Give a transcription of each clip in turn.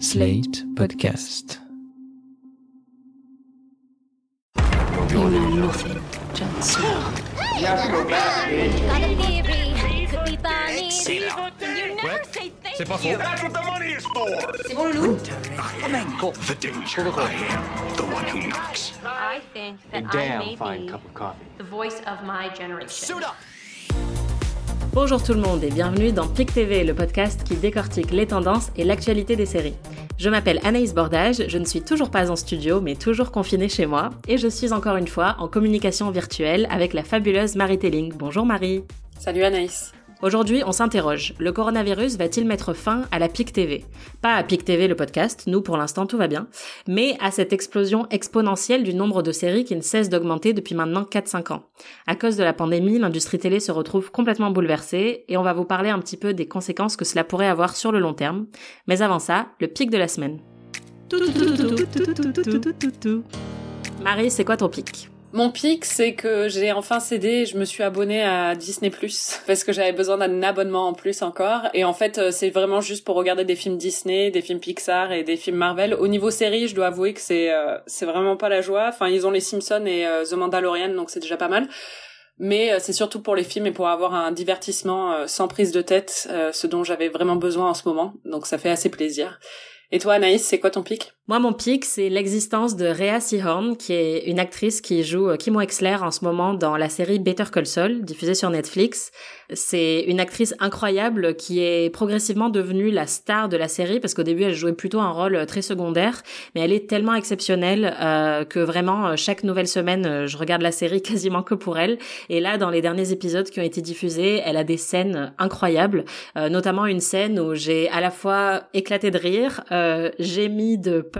Slate Podcast. You know nothing, Jon Snow. Got a theory. Could be Bonnie. You never say thank C'est pas faux. That's what the money is for. The danger. I am the one who knocks. I think that I may be the voice of my generation. Bonjour tout le monde et bienvenue dans PIC TV, le podcast qui décortique les tendances et l'actualité des séries. Je m'appelle Anaïs Bordage, je ne suis toujours pas en studio mais toujours confinée chez moi et je suis encore une fois en communication virtuelle avec la fabuleuse Marie Telling. Bonjour Marie. Salut Anaïs. Aujourd'hui, on s'interroge. Le coronavirus va-t-il mettre fin à la PIC TV Pas à PIC TV le podcast, nous pour l'instant tout va bien, mais à cette explosion exponentielle du nombre de séries qui ne cesse d'augmenter depuis maintenant 4-5 ans. À cause de la pandémie, l'industrie télé se retrouve complètement bouleversée et on va vous parler un petit peu des conséquences que cela pourrait avoir sur le long terme. Mais avant ça, le pic de la semaine. Marie, c'est quoi ton pic Mon pic, c'est que j'ai enfin cédé, je me suis abonnée à Disney+, parce que j'avais besoin d'un abonnement en plus encore, et en fait, euh, c'est vraiment juste pour regarder des films Disney, des films Pixar et des films Marvel. Au niveau série, je dois avouer que c'est euh, c'est vraiment pas la joie. Enfin, ils ont les Simpsons et euh, The Mandalorian, donc c'est déjà pas mal. Mais euh, c'est surtout pour les films et pour avoir un divertissement euh, sans prise de tête, ce dont j'avais vraiment besoin en ce moment, donc ça fait assez plaisir. Et toi, Anaïs, c'est quoi ton pic? Moi, mon pic, c'est l'existence de Rhea Seehorn, qui est une actrice qui joue Kim Wexler en ce moment dans la série Better Call Saul, diffusée sur Netflix. C'est une actrice incroyable qui est progressivement devenue la star de la série, parce qu'au début, elle jouait plutôt un rôle très secondaire, mais elle est tellement exceptionnelle euh, que vraiment, euh, chaque nouvelle semaine, euh, je regarde la série quasiment que pour elle. Et là, dans les derniers épisodes qui ont été diffusés, elle a des scènes incroyables, euh, notamment une scène où j'ai à la fois éclaté de rire, euh, gémi de peur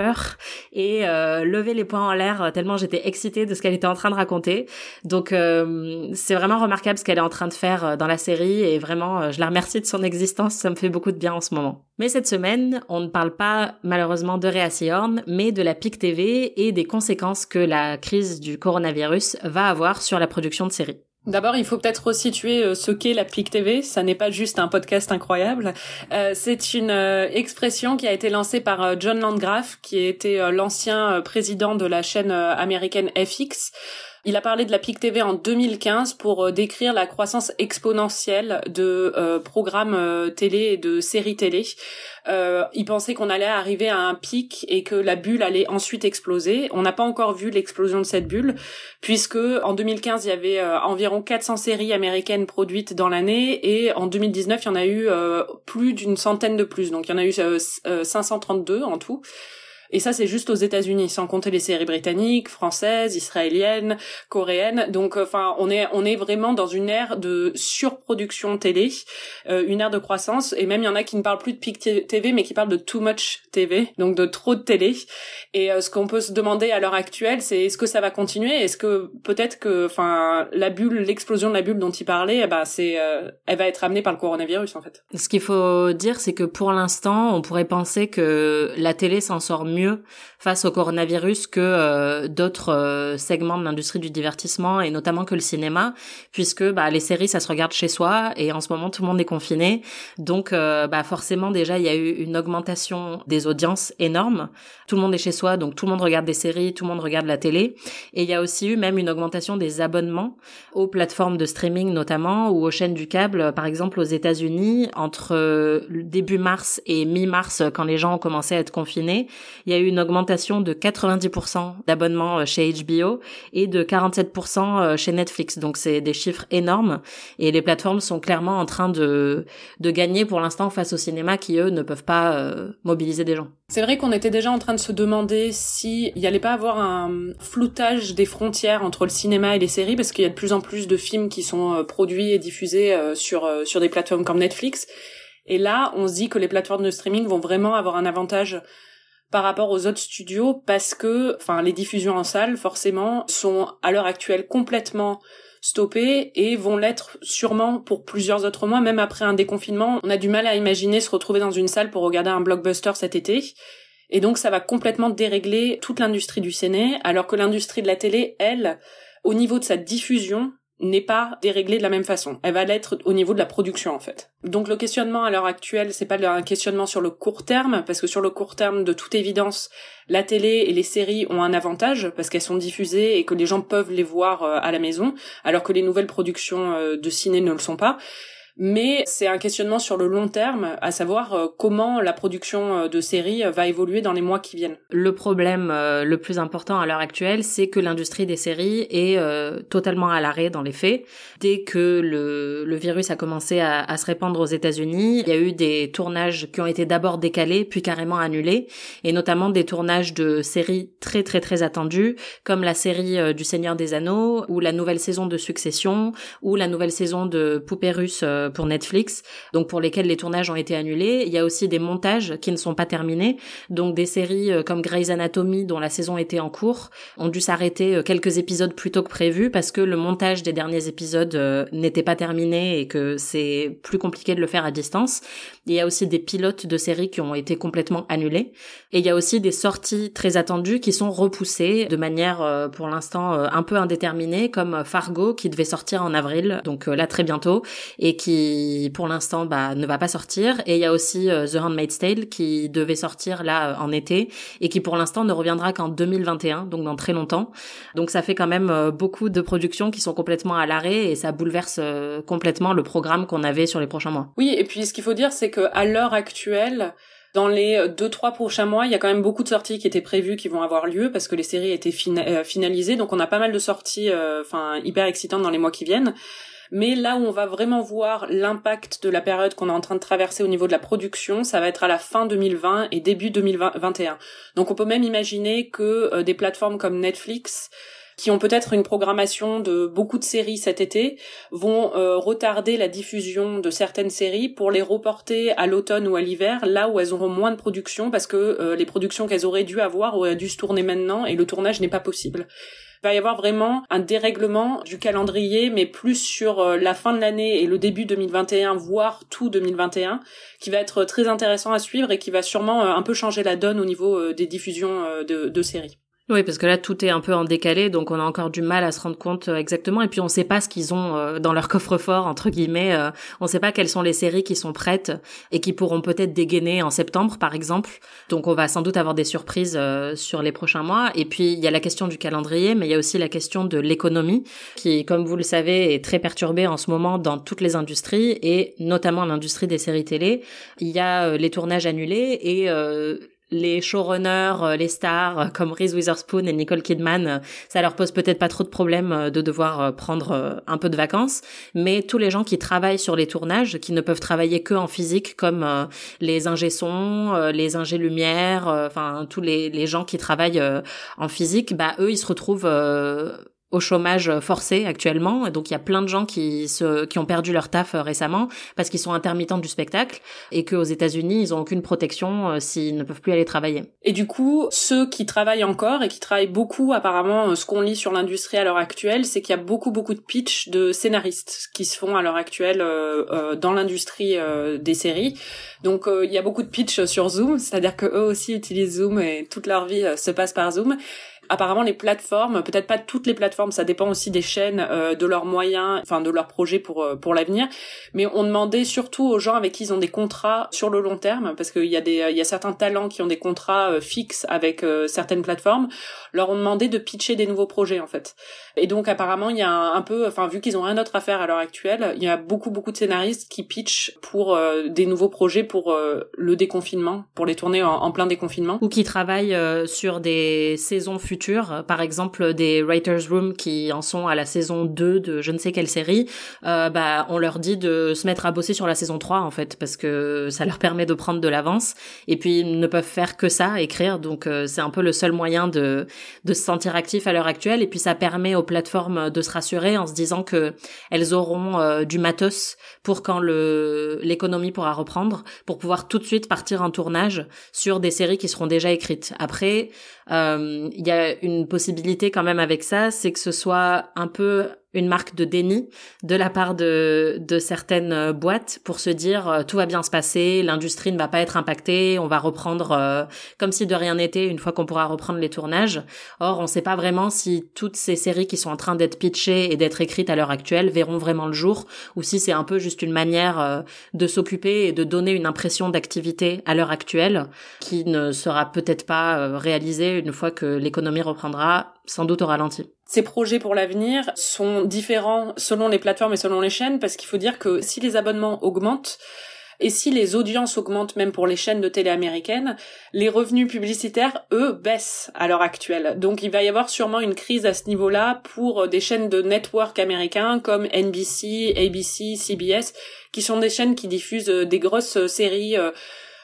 et euh, levé les poings en l'air euh, tellement j'étais excitée de ce qu'elle était en train de raconter. Donc euh, c'est vraiment remarquable ce qu'elle est en train de faire euh, dans la série et vraiment euh, je la remercie de son existence, ça me fait beaucoup de bien en ce moment. Mais cette semaine, on ne parle pas malheureusement de Rhea Seehorn, mais de la PIC TV et des conséquences que la crise du coronavirus va avoir sur la production de séries. D'abord, il faut peut-être resituer euh, ce qu'est la PIC TV. Ça n'est pas juste un podcast incroyable. Euh, c'est une euh, expression qui a été lancée par John Landgraf, qui était l'ancien président de la chaîne américaine FX. Il a parlé de la PIC TV en 2015 pour euh, décrire la croissance exponentielle de euh, programmes euh, télé et de séries télé. Euh, il pensait qu'on allait arriver à un pic et que la bulle allait ensuite exploser. On n'a pas encore vu l'explosion de cette bulle, puisque en 2015 il y avait euh, environ 400 séries américaines produites dans l'année et en 2019 il y en a eu plus d'une centaine de plus. Donc il y en a eu euh, euh, 532 en tout. Et ça, c'est juste aux États-Unis, sans compter les séries britanniques, françaises, israéliennes, coréennes. Donc, enfin, on est on est vraiment dans une ère de surproduction télé, euh, une ère de croissance. Et même il y en a qui ne parlent plus de peak TV, mais qui parlent de too much TV, donc de trop de télé. Et euh, ce qu'on peut se demander à l'heure actuelle, c'est est-ce que ça va continuer? Est-ce que peut-être que, enfin, la bulle, l'explosion de la bulle dont il parlait, eh ben, c'est, euh, elle va être amenée par le coronavirus en fait. Ce qu'il faut dire, c'est que pour l'instant, on pourrait penser que la télé s'en sort mieux face au coronavirus que euh, d'autres euh, segments de l'industrie du divertissement et notamment que le cinéma, puisque bah, les séries, ça se regarde chez soi et en ce moment, tout le monde est confiné. Donc, euh, bah, forcément, déjà, il y a eu une augmentation des audiences énorme. Tout le monde est chez soi, donc tout le monde regarde des séries, tout le monde regarde la télé. Et il y a aussi eu même une augmentation des abonnements aux plateformes de streaming notamment ou aux chaînes du câble. Par exemple, aux États-Unis, entre début mars et mi-mars, quand les gens ont commencé à être confinés, y a eu une augmentation de 90% d'abonnements chez HBO et de 47% chez Netflix. Donc c'est des chiffres énormes et les plateformes sont clairement en train de de gagner pour l'instant face au cinéma qui eux ne peuvent pas euh, mobiliser des gens. C'est vrai qu'on était déjà en train de se demander si il y allait pas avoir un floutage des frontières entre le cinéma et les séries parce qu'il y a de plus en plus de films qui sont euh, produits et diffusés euh, sur euh, sur des plateformes comme Netflix. Et là, on se dit que les plateformes de streaming vont vraiment avoir un avantage par rapport aux autres studios parce que, enfin, les diffusions en salle, forcément, sont à l'heure actuelle complètement stoppées et vont l'être sûrement pour plusieurs autres mois, même après un déconfinement. On a du mal à imaginer se retrouver dans une salle pour regarder un blockbuster cet été. Et donc, ça va complètement dérégler toute l'industrie du ciné, alors que l'industrie de la télé, elle, au niveau de sa diffusion, n'est pas déréglée de la même façon. Elle va l'être au niveau de la production en fait. Donc le questionnement à l'heure actuelle, c'est pas un questionnement sur le court terme, parce que sur le court terme, de toute évidence, la télé et les séries ont un avantage parce qu'elles sont diffusées et que les gens peuvent les voir euh, à la maison, alors que les nouvelles productions euh, de ciné ne le sont pas mais c'est un questionnement sur le long terme, à savoir euh, comment la production euh, de séries euh, va évoluer dans les mois qui viennent. Le problème le plus important à l'heure actuelle, c'est que l'industrie des séries est totalement à l'arrêt dans les faits. Dès que le, le virus a commencé à, se répandre aux États-Unis, il y a eu des tournages qui ont été d'abord décalés, puis carrément annulés, et notamment des tournages de séries très très très attendues, comme la série du Seigneur des Anneaux, ou la nouvelle saison de Succession, ou la nouvelle saison de Poupée russe pour Netflix, donc pour lesquels les tournages ont été annulés. Il y a aussi des montages qui ne sont pas terminés, donc des séries euh, comme Grey's Anatomy dont la saison était en cours ont dû s'arrêter euh, quelques épisodes plus tôt que prévu parce que le montage des derniers épisodes euh, n'était pas terminé et que c'est plus compliqué de le faire à distance. Il y a aussi des pilotes de séries qui ont été complètement annulés et il y a aussi des sorties très attendues qui sont repoussées de manière pour l'instant un peu indéterminée comme Fargo qui devait sortir en avril donc là très bientôt et qui pour l'instant bah, ne va pas sortir et il y a aussi euh, The Handmaid's Tale qui devait sortir là euh, en été et qui pour l'instant ne reviendra qu'en 2021 donc dans très longtemps donc ça fait quand même euh, beaucoup de productions qui sont complètement à l'arrêt et ça bouleverse complètement le programme qu'on avait sur les prochains mois. Oui et puis ce qu'il faut dire c'est que à l'heure actuelle dans les deux trois prochains mois, il y a quand même beaucoup de sorties qui étaient prévues qui vont avoir lieu parce que les séries étaient finalisées. Donc on a pas mal de sorties, enfin hyper excitantes dans les mois qui viennent. Mais là où on va vraiment voir l'impact de la période qu'on est en train de traverser au niveau de la production, ça va être à la fin 2020 et début 2021. Donc on peut même imaginer que euh, des plateformes comme Netflix qui ont peut-être une programmation de beaucoup de séries cet été, vont euh, retarder la diffusion de certaines séries pour les reporter à l'automne ou à l'hiver, là où elles auront moins de production parce que euh, les productions qu'elles auraient dû avoir auraient dû se tourner maintenant et le tournage n'est pas possible. Il va y avoir vraiment un dérèglement du calendrier, mais plus sur euh, la fin de l'année et le début 2021, voire tout 2021, qui va être très intéressant à suivre et qui va sûrement euh, un peu changer la donne au niveau euh, des diffusions de, de séries. Oui, parce que là, tout est un peu en décalé, donc on a encore du mal à se rendre compte euh, exactement. Et puis, on ne sait pas ce qu'ils ont euh, dans leur coffre-fort, entre guillemets. Euh, on ne sait pas quelles sont les séries qui sont prêtes et qui pourront peut-être dégainer en septembre, par exemple. Donc, on va sans doute avoir des surprises sur les prochains mois. Et puis, il y a la question du calendrier, mais il y a aussi la question de l'économie, qui, comme vous le savez, est très perturbée en ce moment dans toutes les industries, et notamment l'industrie des séries télé. Il y a les tournages annulés et les showrunners, euh, les stars euh, comme Reese Witherspoon et Nicole Kidman, euh, ça leur pose peut-être pas trop de problèmes de devoir prendre un peu de vacances, mais tous les gens qui travaillent sur les tournages, qui ne peuvent travailler que en physique, comme les ingé son, les ingé lumière, enfin tous les, les gens qui travaillent en physique, bah eux ils se retrouvent au chômage forcé actuellement. Donc il y a plein de gens qui se, qui ont perdu leur taf euh, récemment parce qu'ils sont intermittents du spectacle et qu'aux États-Unis ils ont aucune protection euh, s'ils ne peuvent plus aller travailler. Et du coup, ceux qui travaillent encore et qui travaillent beaucoup, apparemment, euh, ce qu'on lit sur l'industrie à l'heure actuelle, c'est qu'il y a beaucoup beaucoup de pitch de scénaristes qui se font à l'heure actuelle euh, dans l'industrie des séries. Donc il y a beaucoup de pitch sur Zoom, c'est-à-dire que eux aussi utilisent Zoom et toute leur vie se passe par Zoom apparemment les plateformes, peut-être pas toutes les plateformes, ça dépend aussi des chaînes, euh, de leurs moyens, enfin de leurs projets pour euh, pour l'avenir. Mais on demandait surtout aux gens avec qui ils ont des contrats sur le long terme, parce qu'il y a des il y a certains talents qui ont des contrats euh, fixes avec certaines plateformes, leur ont demandé de pitcher des nouveaux projets en fait. Et donc apparemment il y a un, peu, enfin vu qu'ils ont rien d'autre à faire à l'heure actuelle, il y a beaucoup beaucoup de scénaristes qui pitchent pour des nouveaux projets pour le déconfinement, pour les tourner en plein déconfinement. Ou qui travaillent sur des saisons futures par exemple des writers room qui en sont à la saison 2 de je ne sais quelle série, euh, bah on leur dit de se mettre à bosser sur la saison 3 en fait parce que ça leur permet de prendre de l'avance. Et puis ils ne peuvent faire que ça, écrire. Donc euh, c'est un peu le seul moyen de de se sentir actif à l'heure actuelle. Et puis ça permet aux plateformes de se rassurer en se disant que elles auront euh, du matos pour quand le l'économie pourra reprendre pour pouvoir tout de suite partir en tournage sur des séries qui seront déjà écrites. Après il y a une possibilité quand même avec ça, c'est que ce soit un peu une marque de déni de la part de, de certaines euh, boîtes pour se dire euh, tout va bien se passer, l'industrie ne va pas être impactée, on va reprendre euh, comme si de rien n'était une fois qu'on pourra reprendre les tournages. Or, on ne sait pas vraiment si toutes ces séries qui sont en train d'être pitchées et d'être écrites à l'heure actuelle verront vraiment le jour ou si c'est un peu juste une manière de s'occuper et de donner une impression d'activité à l'heure actuelle qui ne sera peut-être pas réalisée une fois que l'économie reprendra sans doute au ralenti. Ces projets pour l'avenir sont différents selon les plateformes et selon les chaînes parce qu'il faut dire que si les abonnements augmentent, et si les audiences augmentent même pour les chaînes de télé américaines, les revenus publicitaires, eux, baissent à l'heure actuelle. Donc il va y avoir sûrement une crise à ce niveau-là pour des chaînes de network américains comme NBC, ABC, CBS, qui sont des chaînes qui diffusent des grosses séries euh,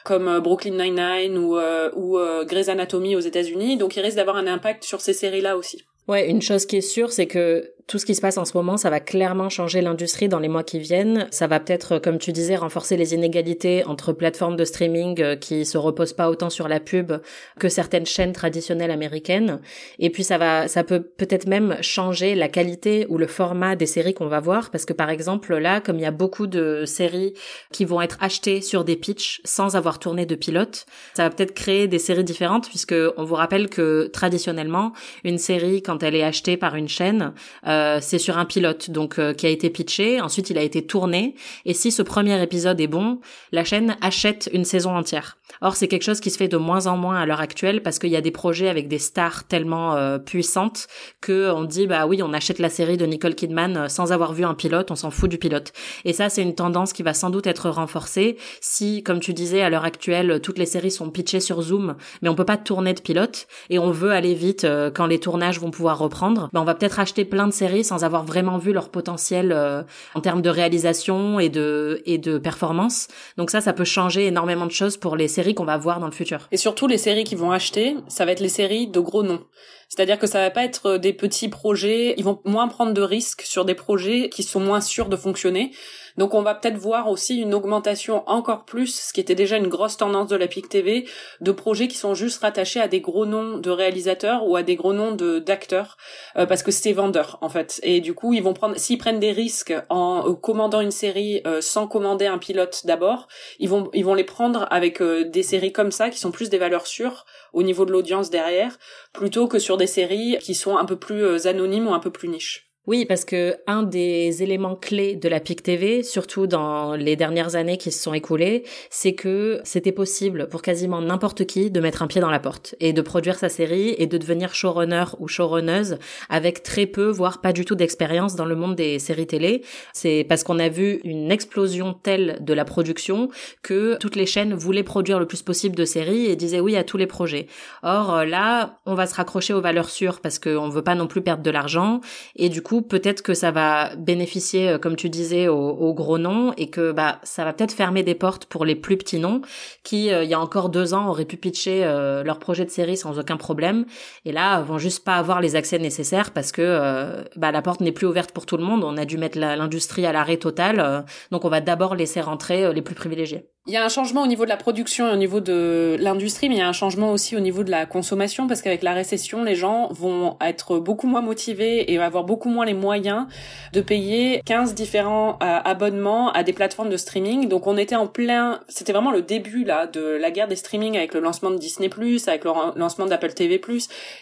comme euh, Brooklyn Nine-Nine ou, euh, ou euh, Grey's Anatomy aux États-Unis. Donc il risque d'avoir un impact sur ces séries-là aussi. Ouais, une chose qui est sûre, c'est que tout ce qui se passe en ce moment, ça va clairement changer l'industrie dans les mois qui viennent. Ça va peut-être, comme tu disais, renforcer les inégalités entre plateformes de streaming euh, qui se reposent pas autant sur la pub que certaines chaînes traditionnelles américaines. Et puis ça va, ça peut peut-être même changer la qualité ou le format des séries qu'on va voir, parce que par exemple là, comme il y a beaucoup de séries qui vont être achetées sur des pitchs sans avoir tourné de pilote, ça va peut-être créer des séries différentes, puisque on vous rappelle que traditionnellement, une série quand elle est achetée par une chaîne euh, euh, c'est sur un pilote donc euh, qui a été pitché, ensuite il a été tourné et si ce premier épisode est bon, la chaîne achète une saison entière. Or c'est quelque chose qui se fait de moins en moins à l'heure actuelle parce qu'il y a des projets avec des stars tellement euh, puissantes que on dit bah oui, on achète la série de Nicole Kidman sans avoir vu un pilote, on s'en fout du pilote. Et ça c'est une tendance qui va sans doute être renforcée si comme tu disais à l'heure actuelle toutes les séries sont pitchées sur Zoom mais on peut pas tourner de pilote et on veut aller vite quand les tournages vont pouvoir reprendre, ben on va peut-être acheter plein de séries sans avoir vraiment vu leur potentiel euh, en termes de réalisation et de et de performance. Donc ça, ça peut changer énormément de choses pour les séries qu'on va voir dans le futur. Et surtout les séries qui vont acheter, ça va être les séries de gros noms. C'est-à-dire que ça va pas être des petits projets, ils vont moins prendre de risques sur des projets qui sont moins sûrs de fonctionner. Donc on va peut-être voir aussi une augmentation encore plus, ce qui était déjà une grosse tendance de la PIC TV, de projets qui sont juste rattachés à des gros noms de réalisateurs ou à des gros noms de d'acteurs, euh, parce que c'est vendeur en fait. Et du coup ils vont prendre, s'ils prennent des risques en euh, commandant une série euh, sans commander un pilote d'abord, ils vont ils vont les prendre avec des séries comme ça qui sont plus des valeurs sûres au niveau de l'audience derrière, plutôt que sur des séries qui sont un peu plus anonymes ou un peu plus niches. Oui, parce que un des éléments clés de la PIC TV, surtout dans les dernières années qui se sont écoulées, c'est que c'était possible pour quasiment n'importe qui de mettre un pied dans la porte et de produire sa série et de devenir showrunner ou showrunneuse avec très peu, voire pas du tout d'expérience dans le monde des séries télé. C'est parce qu'on a vu une explosion telle de la production que toutes les chaînes voulaient produire le plus possible de séries et disaient oui à tous les projets. Or là, on va se raccrocher aux valeurs sûres parce qu'on veut pas non plus perdre de l'argent et du coup peut-être que ça va bénéficier, euh, comme tu disais, aux, gros noms et que bah ça va peut-être fermer des portes pour les plus petits noms qui, euh, il y a encore deux ans, auraient pu pitcher euh, leur projet de série sans aucun problème et là vont juste pas avoir les accès nécessaires parce que bah, la porte n'est plus ouverte pour tout le monde. On a dû mettre l'industrie à l'arrêt total, donc on va d'abord laisser rentrer les plus privilégiés. Il y a un changement au niveau de la production et au niveau de l'industrie, mais il y a un changement aussi au niveau de la consommation parce qu'avec la récession, les gens vont être beaucoup moins motivés et avoir beaucoup moins les moyens de payer 15 différents euh, abonnements à des plateformes de streaming. Donc on était en plein, c'était vraiment le début là de la guerre des streaming avec le lancement de Disney+, avec le lancement d'Apple TV+. Il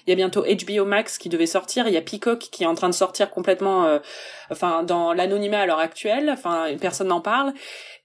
y a bientôt HBO Max qui devait sortir, il y a Peacock qui est en train de sortir complètement euh, enfin dans l'anonymat à l'heure actuelle, enfin personne n'en parle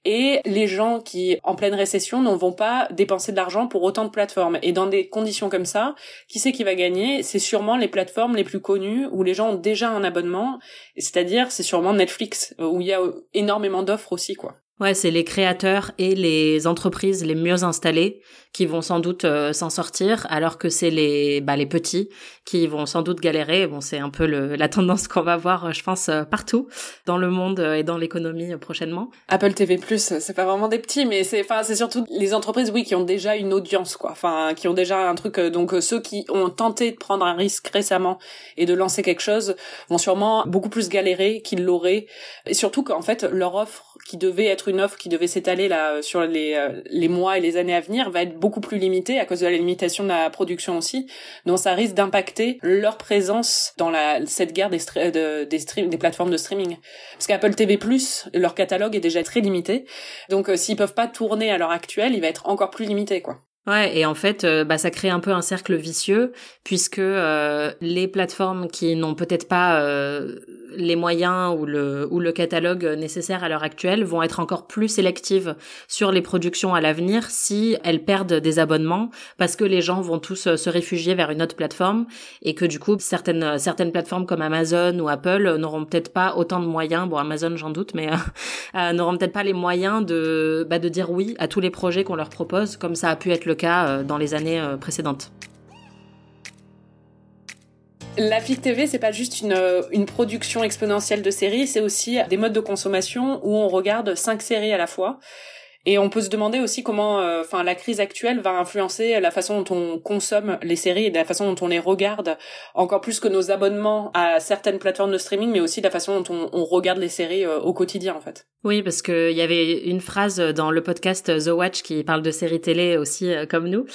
et les gens qui, en pleine récession, ne vont pas dépenser de l'argent pour autant de plateformes. Et dans des conditions comme ça, qui c'est qui va gagner? C'est sûrement les plateformes les plus connues où les gens ont déjà un abonnement, c'est-à-dire c'est sûrement Netflix, où il y a énormément d'offres aussi, quoi. Ouais, c'est les créateurs et les entreprises les mieux installées qui vont sans doute euh, s'en sortir, alors que c'est les bah, les petits qui vont sans doute galérer. Bon, c'est un peu le, la tendance qu'on va voir, je pense, euh, partout dans le monde et dans l'économie prochainement. Apple TV+, c'est pas vraiment des petits, mais c'est enfin c'est surtout les entreprises, oui, qui ont déjà une audience, quoi. Enfin, qui ont déjà un truc. Euh, donc ceux qui ont tenté de prendre un risque récemment et de lancer quelque chose vont sûrement beaucoup plus galérer qu'ils l'auraient, et surtout qu'en fait leur offre qui devait être une offre qui devait s'étaler là sur les les mois et les années à venir va être beaucoup plus limitée à cause de la limitation de la production aussi. Donc ça risque d'impacter leur présence dans la cette guerre des des des plateformes de streaming. Parce qu'Apple TV+ leur catalogue est déjà très limité. Donc s'ils peuvent pas tourner à l'heure actuelle, il va être encore plus limité quoi. Ouais, et en fait, euh, bah, ça crée un peu un cercle vicieux, puisque euh, les plateformes qui n'ont peut-être pas euh, les moyens ou le, ou le catalogue nécessaire à l'heure actuelle vont être encore plus sélectives sur les productions à l'avenir si elles perdent des abonnements, parce que les gens vont tous se réfugier vers une autre plateforme, et que du coup, certaines, certaines plateformes comme Amazon ou Apple n'auront peut-être pas autant de moyens, bon Amazon j'en doute, mais n'auront peut-être pas les moyens de, bah, de dire oui à tous les projets qu'on leur propose, comme ça a pu être le cas euh, dans les années euh, précédentes. La FIC TV, c'est pas juste une, euh, une production exponentielle de séries, c'est aussi des modes de consommation où on regarde cinq séries à la fois. Et on peut se demander aussi comment, euh, enfin, la crise actuelle va influencer la façon dont on consomme les séries et la façon dont on les regarde, encore plus que nos abonnements à certaines plateformes de streaming, mais aussi la façon dont on, regarde les séries euh, au quotidien, en fait. Oui, parce que il y avait une phrase dans le podcast The Watch qui parle de séries télé aussi euh, comme nous,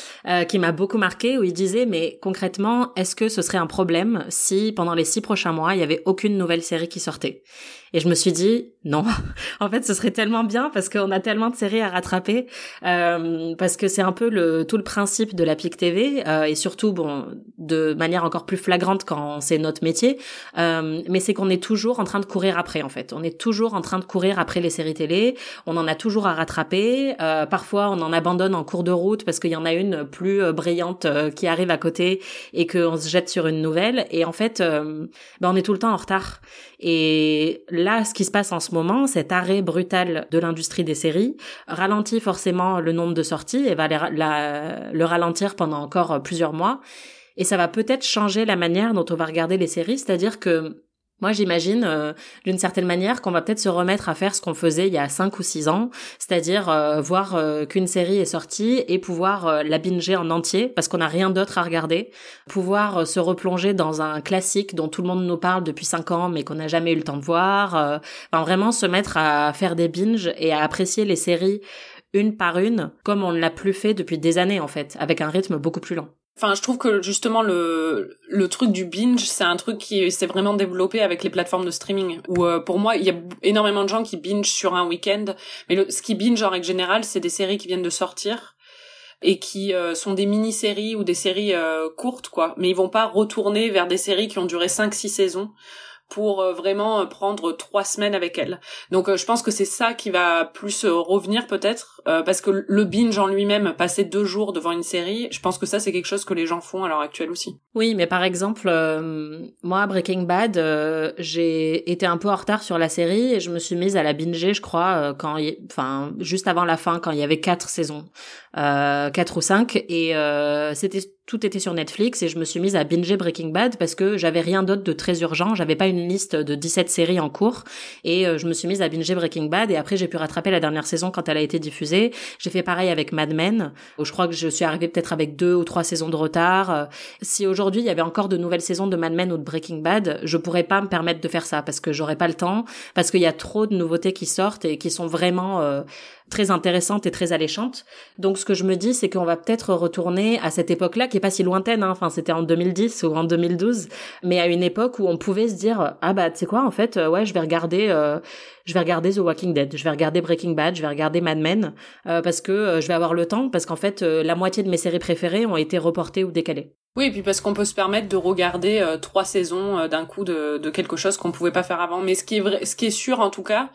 qui m'a beaucoup marqué, où il disait, mais concrètement, est-ce que ce serait un problème si pendant les six prochains mois, il y avait aucune nouvelle série qui sortait? Et je me suis dit non. en fait, ce serait tellement bien parce qu'on a tellement de séries à rattraper euh, parce que c'est un peu le tout le principe de la PIC TV euh, et surtout bon de manière encore plus flagrante quand c'est notre métier. Euh, mais c'est qu'on est toujours en train de courir après en fait. On est toujours en train de courir après les séries télé. On en a toujours à rattraper. Euh, parfois, on en abandonne en cours de route parce qu'il y en a une plus euh, brillante euh, qui arrive à côté et qu'on se jette sur une nouvelle. Et en fait, ben, on est tout le temps en retard. Et là, ce qui se passe en ce moment, cet arrêt brutal de l'industrie des séries, ralentit forcément le nombre de sorties et va le ralentir pendant encore plusieurs mois. Et ça va peut-être changer la manière dont on va regarder les séries, c'est-à-dire que moi, j'imagine euh, d'une certaine manière qu'on va peut-être se remettre à faire ce qu'on faisait il y a cinq ou six ans, c'est-à-dire euh, voir euh, qu'une série est sortie et pouvoir la binger en entier parce qu'on n'a rien d'autre à regarder, pouvoir se replonger dans un classique dont tout le monde nous parle depuis cinq ans mais qu'on n'a jamais eu le temps de voir, enfin vraiment se mettre à faire des binges et à apprécier les séries une par une comme on ne l'a plus fait depuis des années en fait, avec un rythme beaucoup plus lent. Enfin, je trouve que justement le le truc du binge, c'est un truc qui s'est vraiment développé avec les plateformes de streaming. Où euh, pour moi, il y a énormément de gens qui binge sur un week-end, mais le, ce qui binge en règle générale, c'est des séries qui viennent de sortir et qui euh, sont des mini-séries ou des séries euh, courtes, quoi. Mais ils vont pas retourner vers des séries qui ont duré 5-6 saisons pour euh, vraiment euh, prendre trois semaines avec elle. Donc euh, je pense que c'est ça qui va plus revenir peut-être parce que le binge en lui-même, passer deux jours devant une série, je pense que ça c'est quelque chose que les gens font à l'heure actuelle aussi. Oui, mais par exemple, moi Breaking Bad, j'ai été un peu en retard sur la série et je me suis mise à la binger, je crois, quand, enfin juste avant la fin, quand il y avait quatre saisons, quatre ou cinq, et c'était tout était sur Netflix et je me suis mise à binger Breaking Bad parce que j'avais rien d'autre de très urgent, j'avais pas une liste de 17 séries en cours et euh, je me suis mise à binger Breaking Bad et après j'ai pu rattraper la dernière saison quand elle a été diffusée. J'ai fait pareil avec Mad Men, où je crois que je suis arrivée peut-être avec deux ou trois saisons de retard. Euh, si aujourd'hui il y avait encore de nouvelles saisons de Mad Men ou de Breaking Bad, je pourrais pas me permettre de faire ça parce que j'aurais pas le temps, parce qu'il y a trop de nouveautés qui sortent et qui sont vraiment euh, très intéressante et très alléchante. Donc ce que je me dis, c'est qu'on va peut-être retourner à cette époque-là, qui est pas si lointaine, hein. enfin c'était en 2010 ou en 2012, mais à une époque où on pouvait se dire ah bah tu sais quoi en fait, euh, ouais je vais regarder, euh, je vais regarder The Walking Dead, je vais regarder Breaking Bad, je vais regarder Mad Men euh, parce que je vais avoir le temps, parce qu'en fait la moitié de mes séries préférées ont été reportées ou décalées. Oui, et puis parce qu'on peut se permettre de regarder trois saisons d'un coup de, de quelque chose qu'on pouvait pas faire avant. Mais ce qui est vrai, ce qui est sûr en tout cas,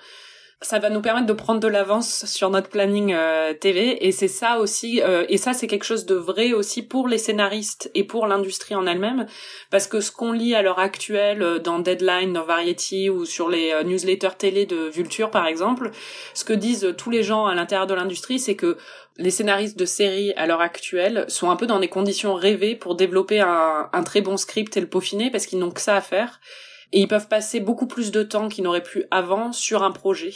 ça va nous permettre de prendre de l'avance sur notre planning euh, TV et c'est ça aussi euh, et ça c'est quelque chose de vrai aussi pour les scénaristes et pour l'industrie en elle-même. Parce que ce qu'on lit à l'heure actuelle euh, dans Deadline, dans Variety ou sur les newsletters télé de Vulture par exemple, ce que disent tous les gens à l'intérieur de l'industrie c'est que les scénaristes de séries à l'heure actuelle sont un peu dans des conditions rêvées pour développer un, un très bon script et le peaufiner parce qu'ils n'ont que ça à faire et ils peuvent passer beaucoup plus de temps qu'ils n'auraient pu avant sur un projet.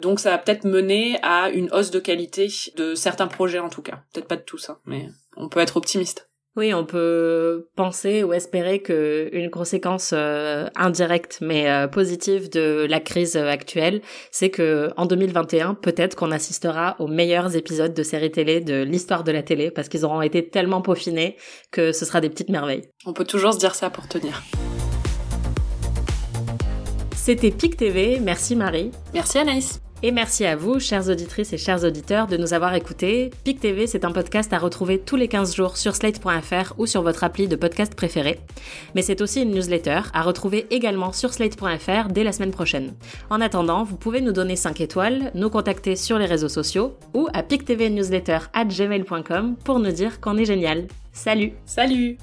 Donc ça va peut-être mener à une hausse de qualité de certains projets en tout cas. Peut-être pas de tous, hein, mais on peut être optimiste. Oui, on peut penser ou espérer que une conséquence euh, indirecte mais euh, positive de la crise actuelle, c'est que en 2021, peut-être qu'on assistera aux meilleurs épisodes de séries télé de l'histoire de la télé parce qu'ils auront été tellement peaufinés que ce sera des petites merveilles. On peut toujours se dire ça pour tenir. C'était PIC TV, merci Marie. Merci Anaïs. Et merci à vous, chères auditrices et chers auditeurs, de nous avoir écoutés. PIC TV, c'est un podcast à retrouver tous les 15 jours sur slate.fr ou sur votre appli de podcast préféré. Mais c'est aussi une newsletter à retrouver également sur slate.fr dès la semaine prochaine. En attendant, vous pouvez nous donner 5 étoiles, nous contacter sur les réseaux sociaux ou à pictvnewsletter at gmail.com pour nous dire qu'on est génial. Salut Salut